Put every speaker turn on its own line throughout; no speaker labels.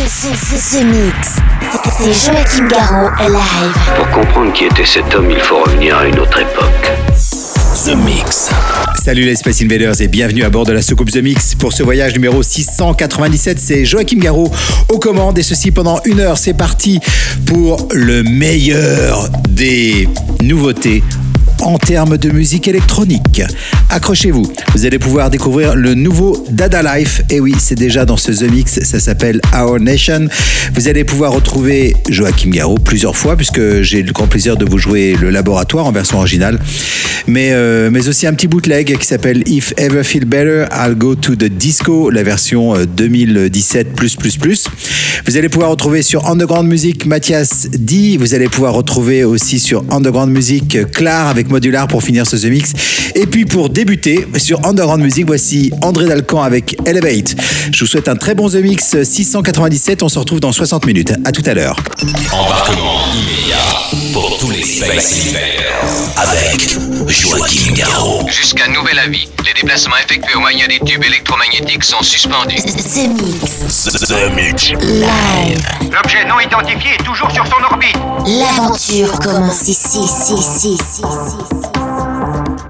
The, Mix. C'est Joachim Garraud live.
Pour comprendre qui était cet homme, il faut revenir à une autre époque.
The Mix.
Salut les Space Invaders et bienvenue à bord de la soucoupe The Mix pour ce voyage numéro 697. C'est Joachim Garraud aux commandes et ceci pendant une heure. C'est parti pour le meilleur des nouveautés en termes de musique électronique. Accrochez-vous, vous allez pouvoir découvrir le nouveau Dada Life. Et oui, c'est déjà dans ce The Mix, ça s'appelle Our Nation. Vous allez pouvoir retrouver Joachim Garraud plusieurs fois, puisque j'ai le grand plaisir de vous jouer le laboratoire en version originale. Mais, euh, mais aussi un petit bootleg qui s'appelle If Ever Feel Better, I'll Go to the Disco, la version euh, 2017. Vous allez pouvoir retrouver sur Underground Music Mathias D. Vous allez pouvoir retrouver aussi sur Underground Music Clar avec Modular pour finir ce The Mix. Et puis pour débuter sur Underground Music, voici André Dalcan avec Elevate. Je vous souhaite un très bon The Mix 697. On se retrouve dans 60 minutes. À tout à l'heure.
Embarquement immédiat pour tous les Space avec Joachim Garraud.
Jusqu'à nouvel avis, les déplacements effectués au moyen des tubes électromagnétiques sont suspendus.
The Mix.
The Mix.
Live.
L'objet non identifié est toujours sur son orbite.
L'aventure commence ici, ici, ici, ici, ici.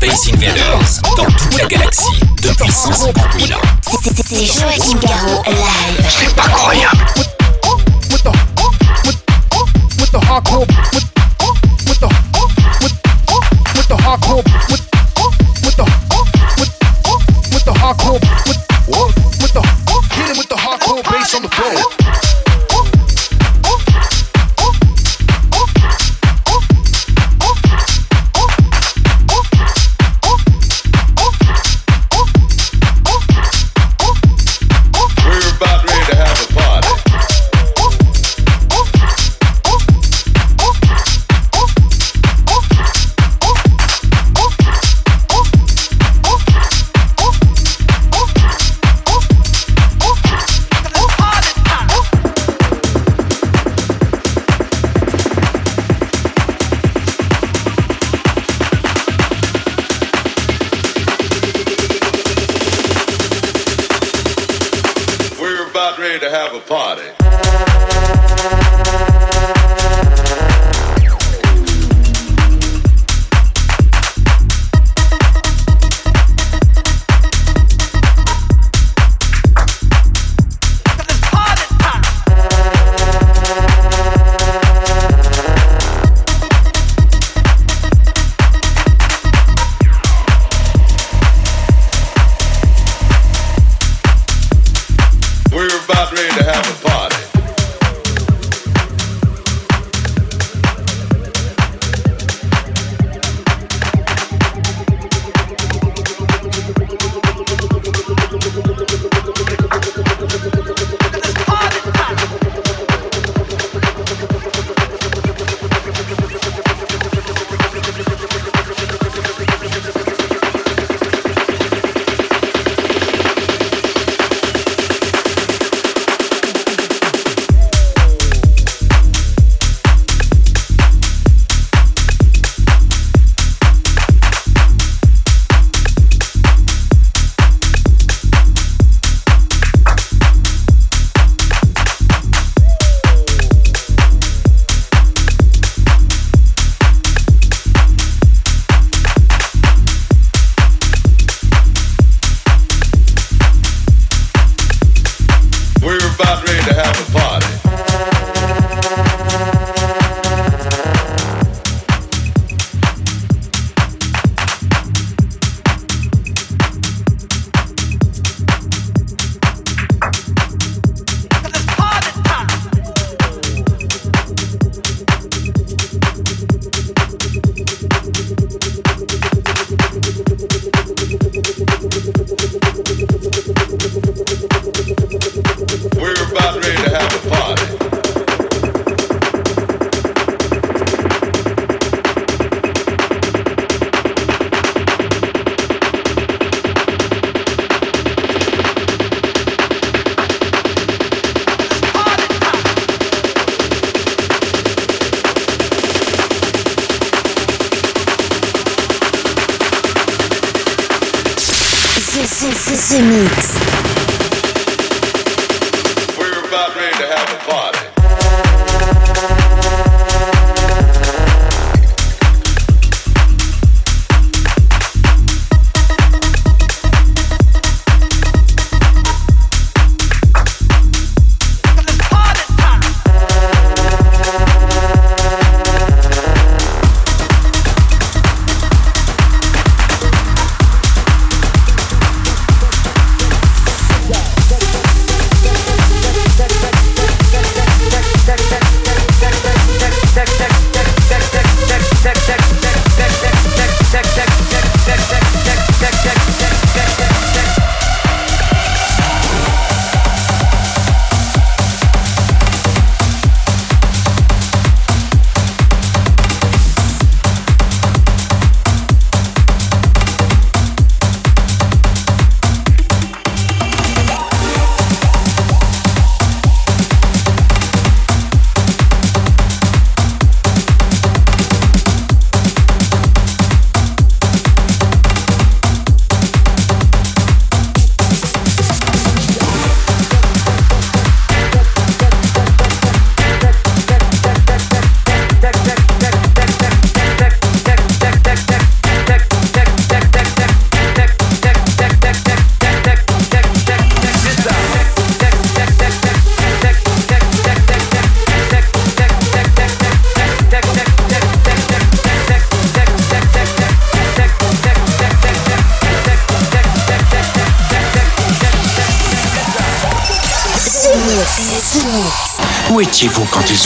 Space Invaders dans toute la galaxie depuis 150 000 ans.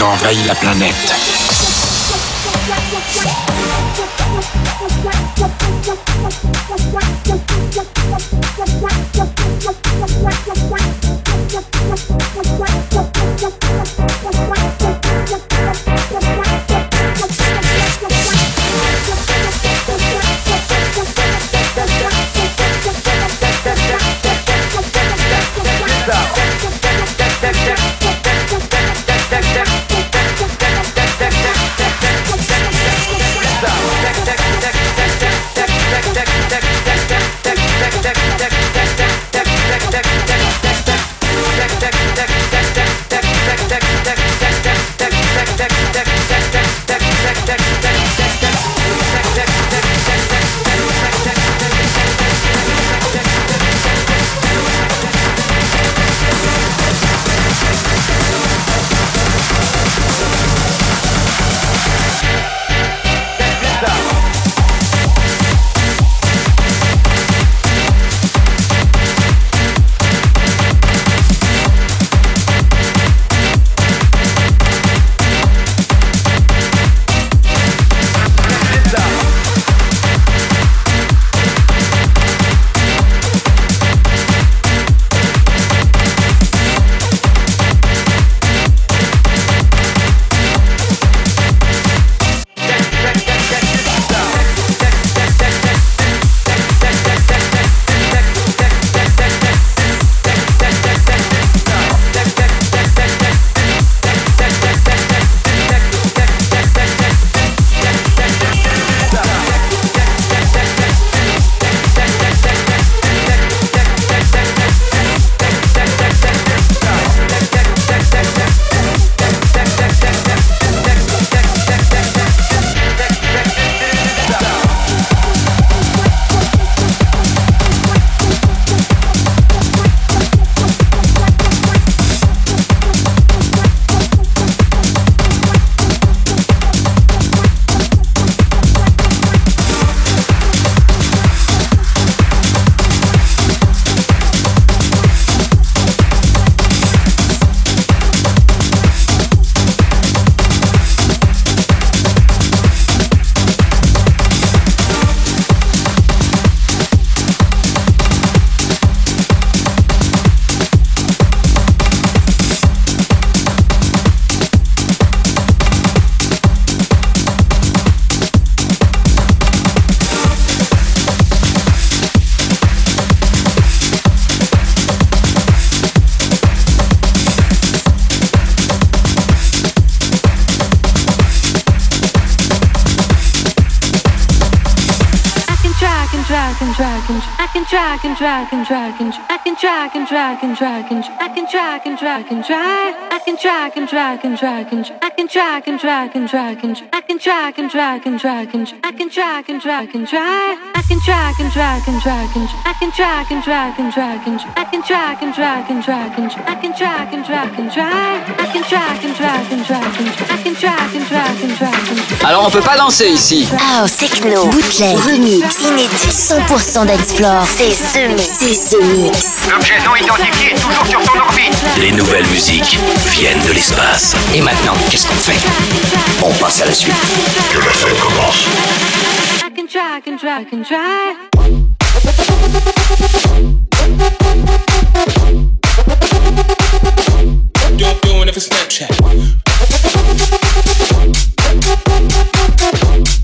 Étiez-vous quand ils
and drag and drag and I can drag and drag and drag and I can drag and drag and drag I can drag and drag and drag and I can drag and drag and drag and I can drag and drag and drag and I can drag and drag and drag I can drag and drag and drag and I can drag and drag and drag and I can drag and drag and drag and I can drag and drag and drag I can drag and drag and drag and I can drag and drag and drag and
Alors on peut pas danser ici.
House, techno, bootleg, remix, inédit, 100% dancefloor. C'est ce mix. C'est ce mix.
L'objet non identifié est toujours sur son orbite.
Les nouvelles musiques viennent de l'espace.
Et maintenant, qu'est-ce qu'on fait?
On passe à la suite.
Que la fête commence.
I can
try, if Snapchat?
Thank you.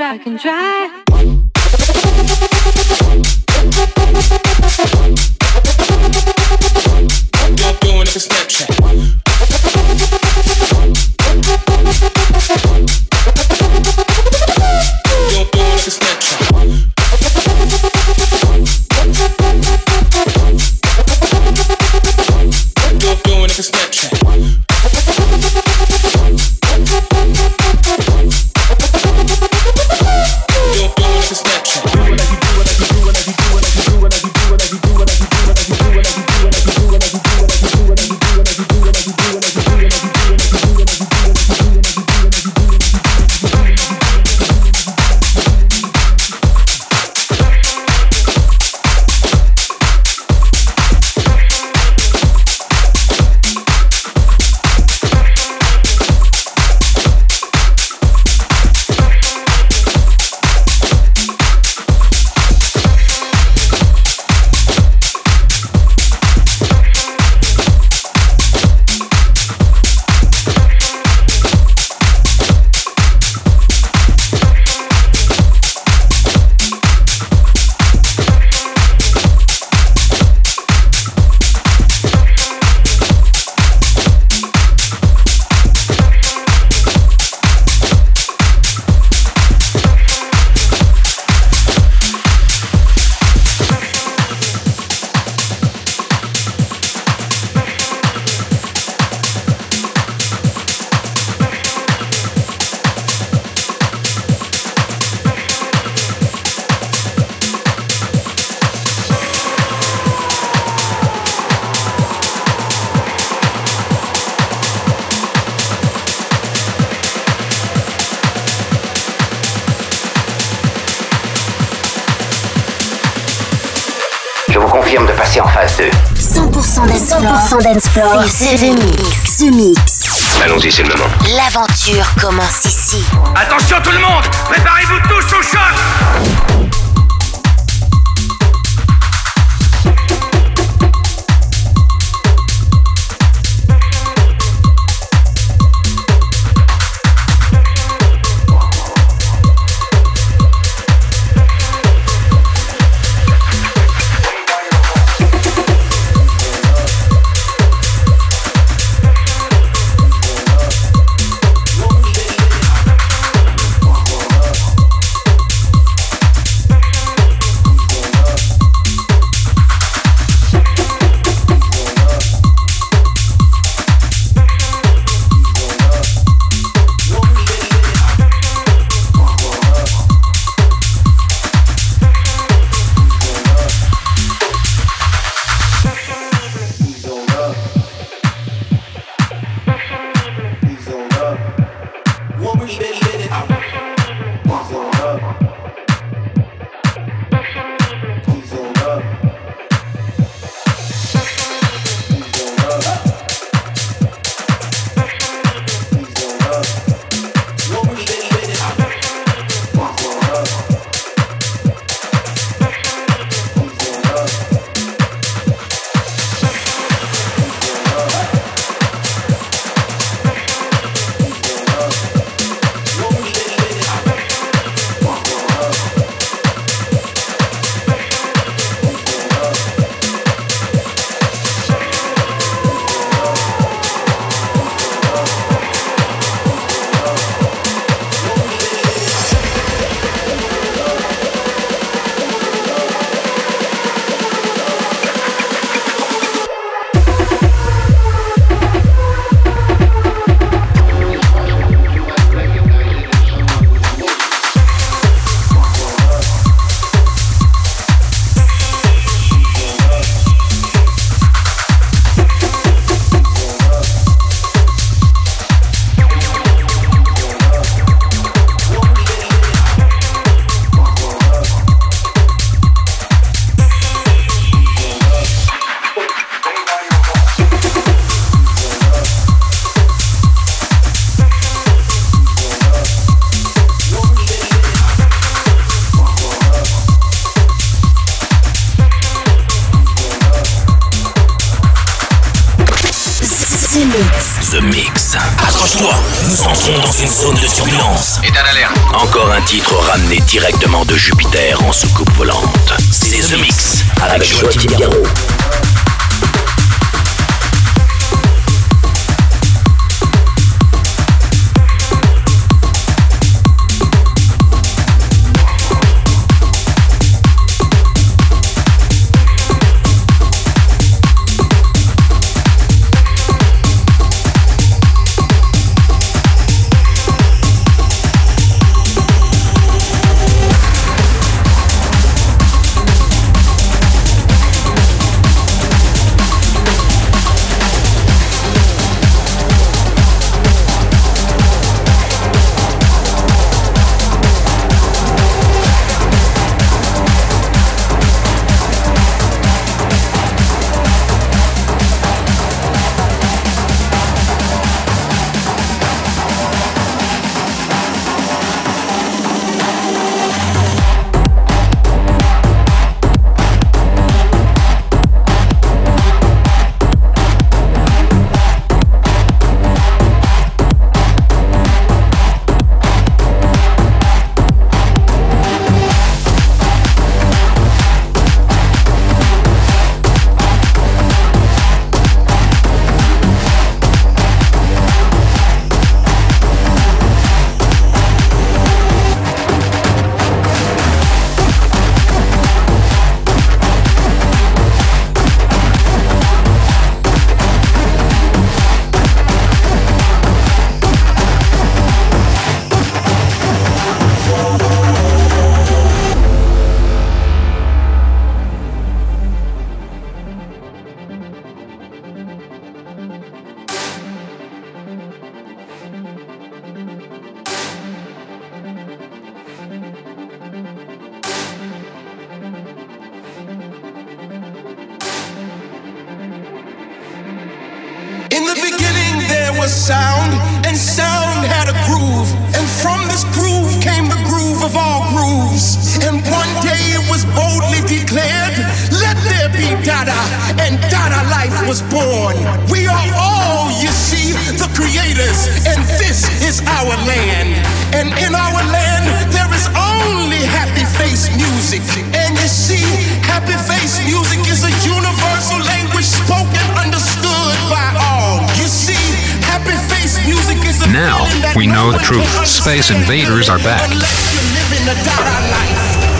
ont envahi la
dance floor. C'est Mix. The Mix.
Allons-y, c'est le moment.
L'aventure commence ici.
Attention tout le monde Préparez-vous The Mix. Accroche-toi,
nous entrons dans une zone de turbulence.
État d'alerte.
Encore un titre ramené directement de Jupiter en soucoupe volante. C'est The Mix avec Joachim Garraud.
baby Dada,
and Dada life was born.
We are all, you see, the creators, and this is our land. And in our land, there is only happy face music. And you see, happy face music is a universal language spoken, understood by all. You see, happy face music is a now we know the truth. Space invaders are back.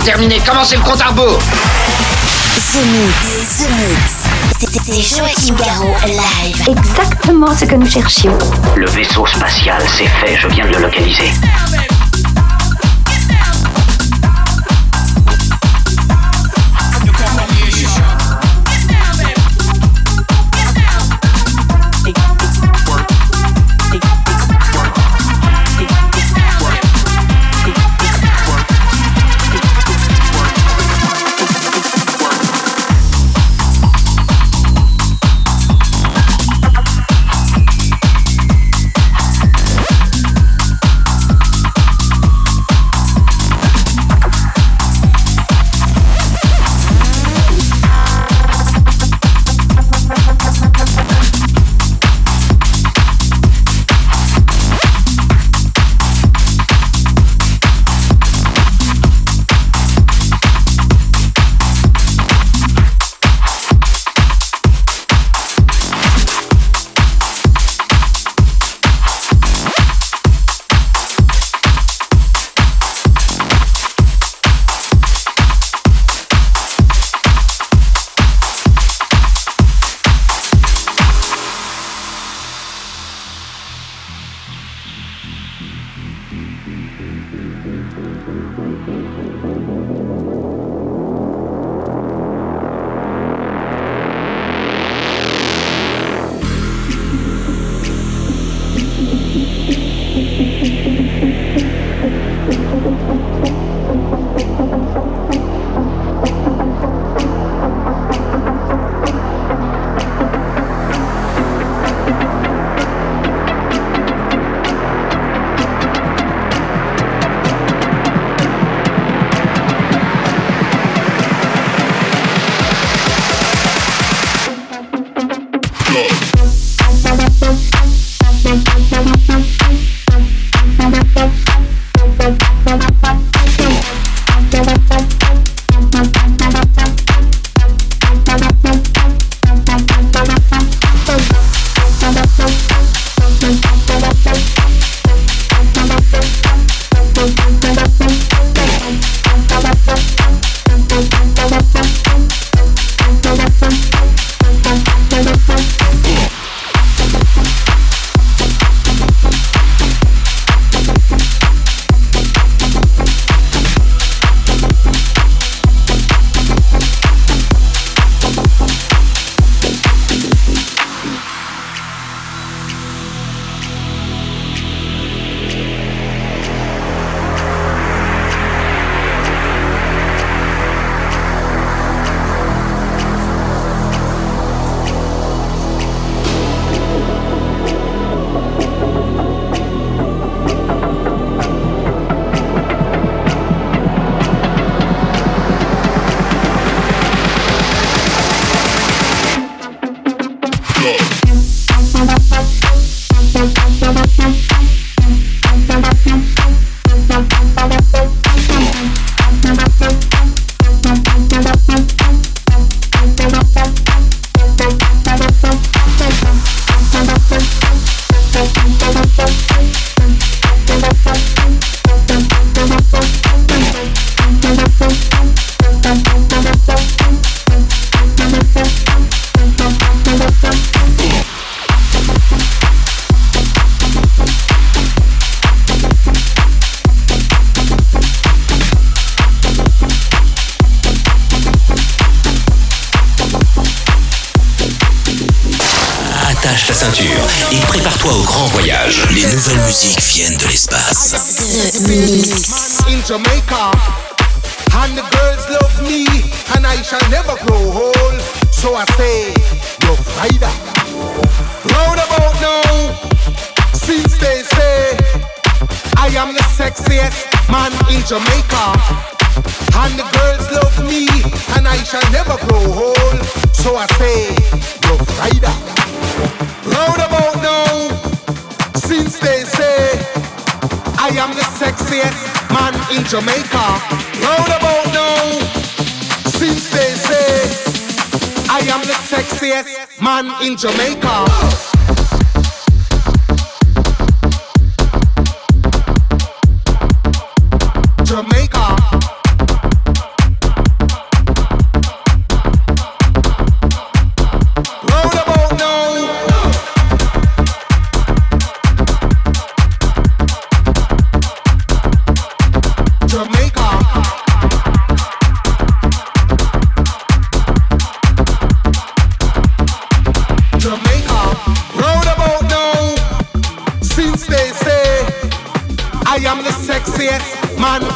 Déterminé, commencez le compte à rebours
The Mix, The Mix. C'est Joachim Garraud live.
Exactement ce que nous cherchions.
Le vaisseau spatial, c'est fait, je viens de le localiser.
Ceinture et prépare-toi au grand voyage. Les nouvelles musiques viennent de l'espace.
In Jamaica, and the girls love me, and I shall never grow old. So I say, Rough Rider. Roundabout now, since they say I am the sexiest man in Jamaica, and the girls love me, and I shall never grow old. So I say, Rough Rider. Roundabout now, since they say I am the sexiest man in Jamaica. Roundabout now, since they say I am the sexiest man in Jamaica. Jamaica.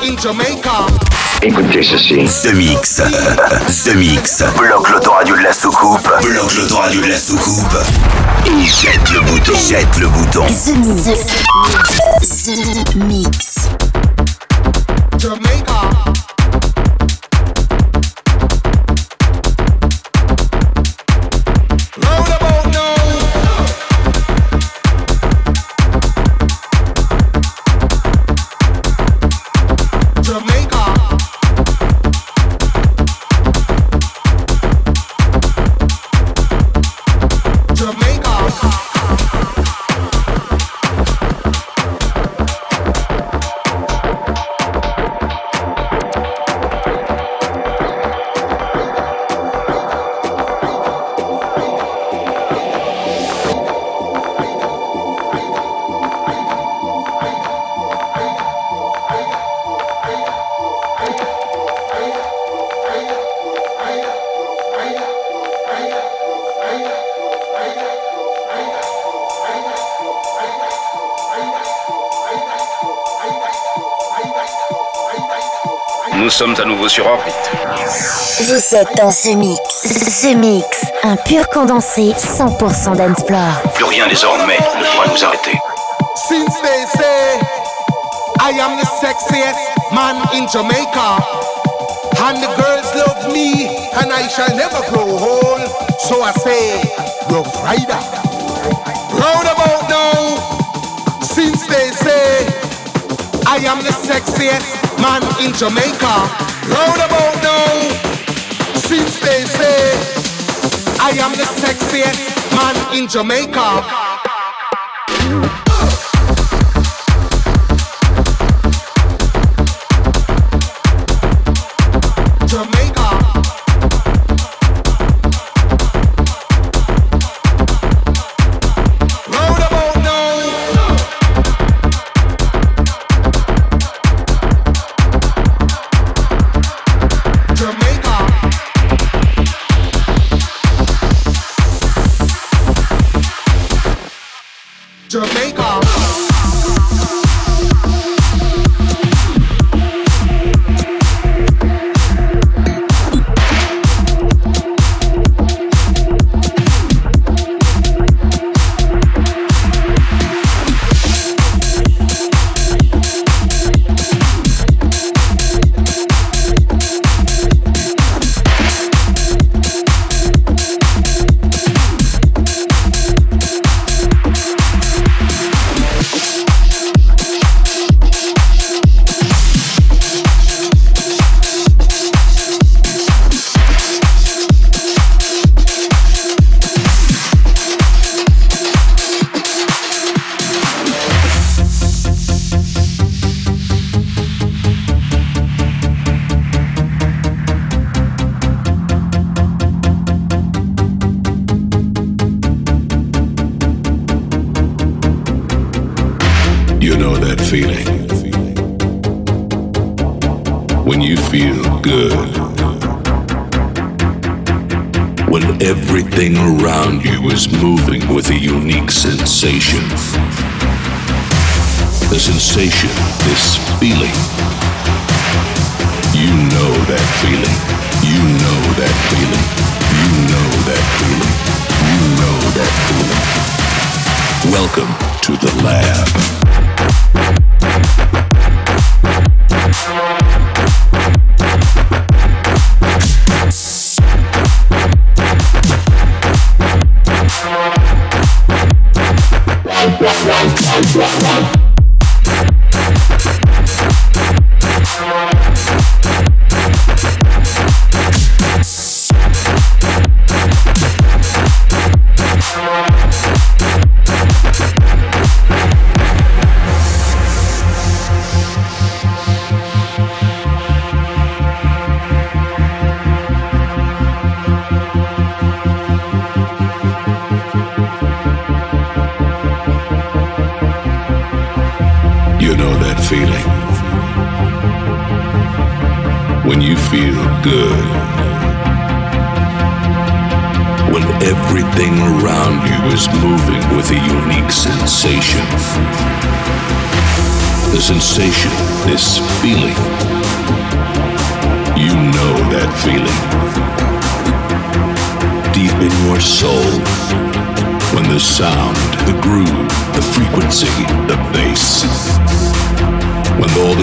In Jamaica.
Écoutez ceci.
The Mix. The Mix.
Bloque l'autoradio de la soucoupe.
Bloque l'autoradio de la soucoupe.
Et jette le bouton.
Jette le bouton.
The Mix. The Mix.
Sommes à nouveau sur orbite.
Vous êtes dans The Mix. The Mix. Un pur condensé 100% dancefloor.
Plus rien désormais ne pourra nous arrêter.
Since they say I am the sexiest man in Jamaica, and the girls love me, and I shall never grow old. So I say, Rough Rider. Roundabout now, since they say I am the sexiest man in Jamaica. Roundabout now, since they say I am the sexiest man in. Jamaica. Jamaica.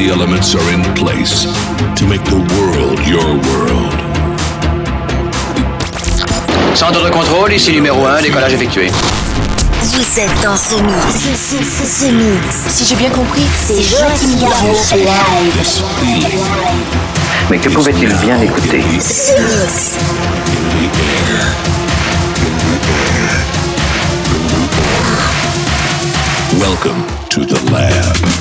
the elements are in place to make the world your world.
Centre de contrôle, ici numéro 1, décollage effectué.
Vous êtes dans ce mix.
Si j'ai bien compris,
c'est Joachim Garou live.
Mais que pouvait-il bien écouter?
Welcome to the lab.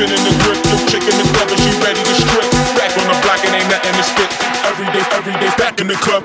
Spinning the grip, no chick in the club, and she ready to strip. Back on the block, it ain't nothing to spit. Every day, every day, back in the club.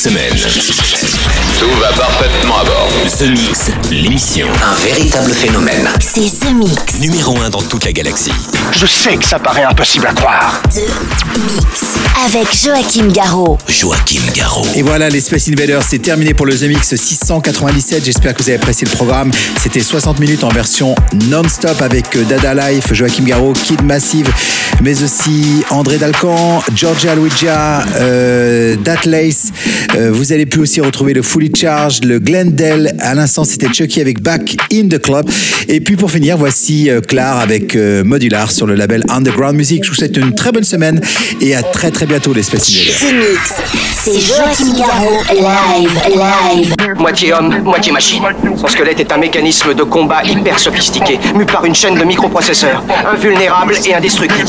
Semaine,
Tout va parfaitement à bord.
The Mix, l'émission.
Un véritable phénomène.
C'est The Mix.
Numéro 1 dans toute la galaxie.
Je sais que ça paraît impossible à croire.
The Mix. Avec Joachim Garraud.
Joachim Garraud.
Et voilà, les Space Invaders, c'est terminé pour le The Mix 697. J'espère que vous avez apprécié le programme. C'était 60 minutes en version non-stop avec euh, Dada Life, Joachim Garraud, Kid Massive, mais aussi André Dalcan, Georgia Luigia, euh, Dat Lace. Euh, vous allez pu aussi retrouver le Fully Charged, le Glendale. À l'instant, c'était Chucky avec Back in the Club. Et puis pour finir, voici euh, Claire avec euh, Modular sur le label Underground Music. Je vous souhaite une très bonne semaine et à très très bientôt les
Mix. C'est Joachim Garraud. Live, live.
Moitié homme, moitié machine. Son squelette est un mécanisme de combat hyper sophistiqué, mu par une chaîne de microprocesseurs. Invulnérable et indestructible.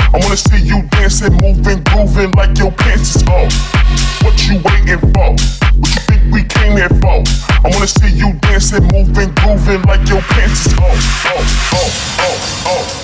I wanna see you dancing, moving, grooving like your pants is off. What you waiting for? What you think we came here for? I wanna see you dancing, moving, grooving like your pants is off. off, off, off, off, off,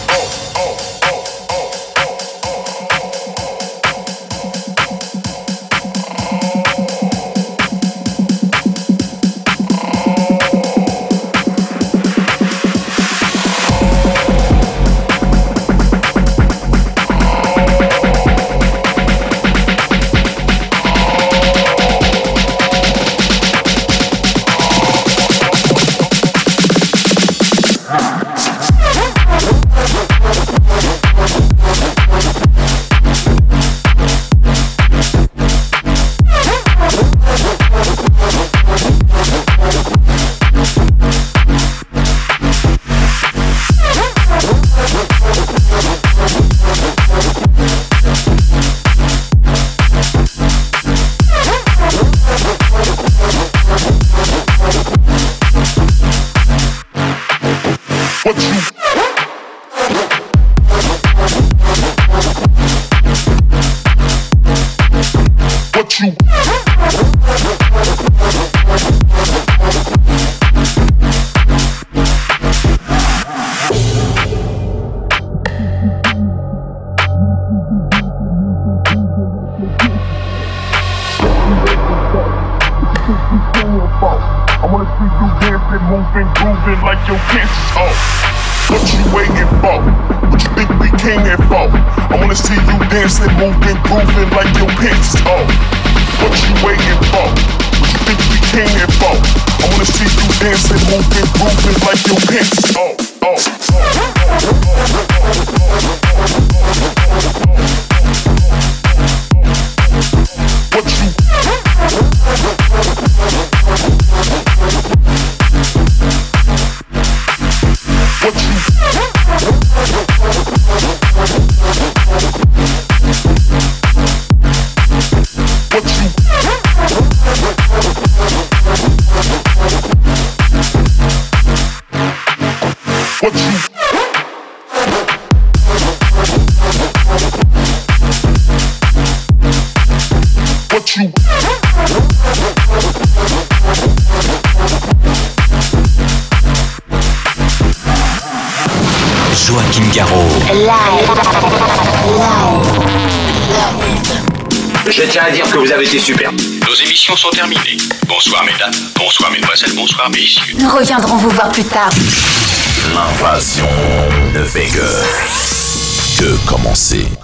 What you
commencer.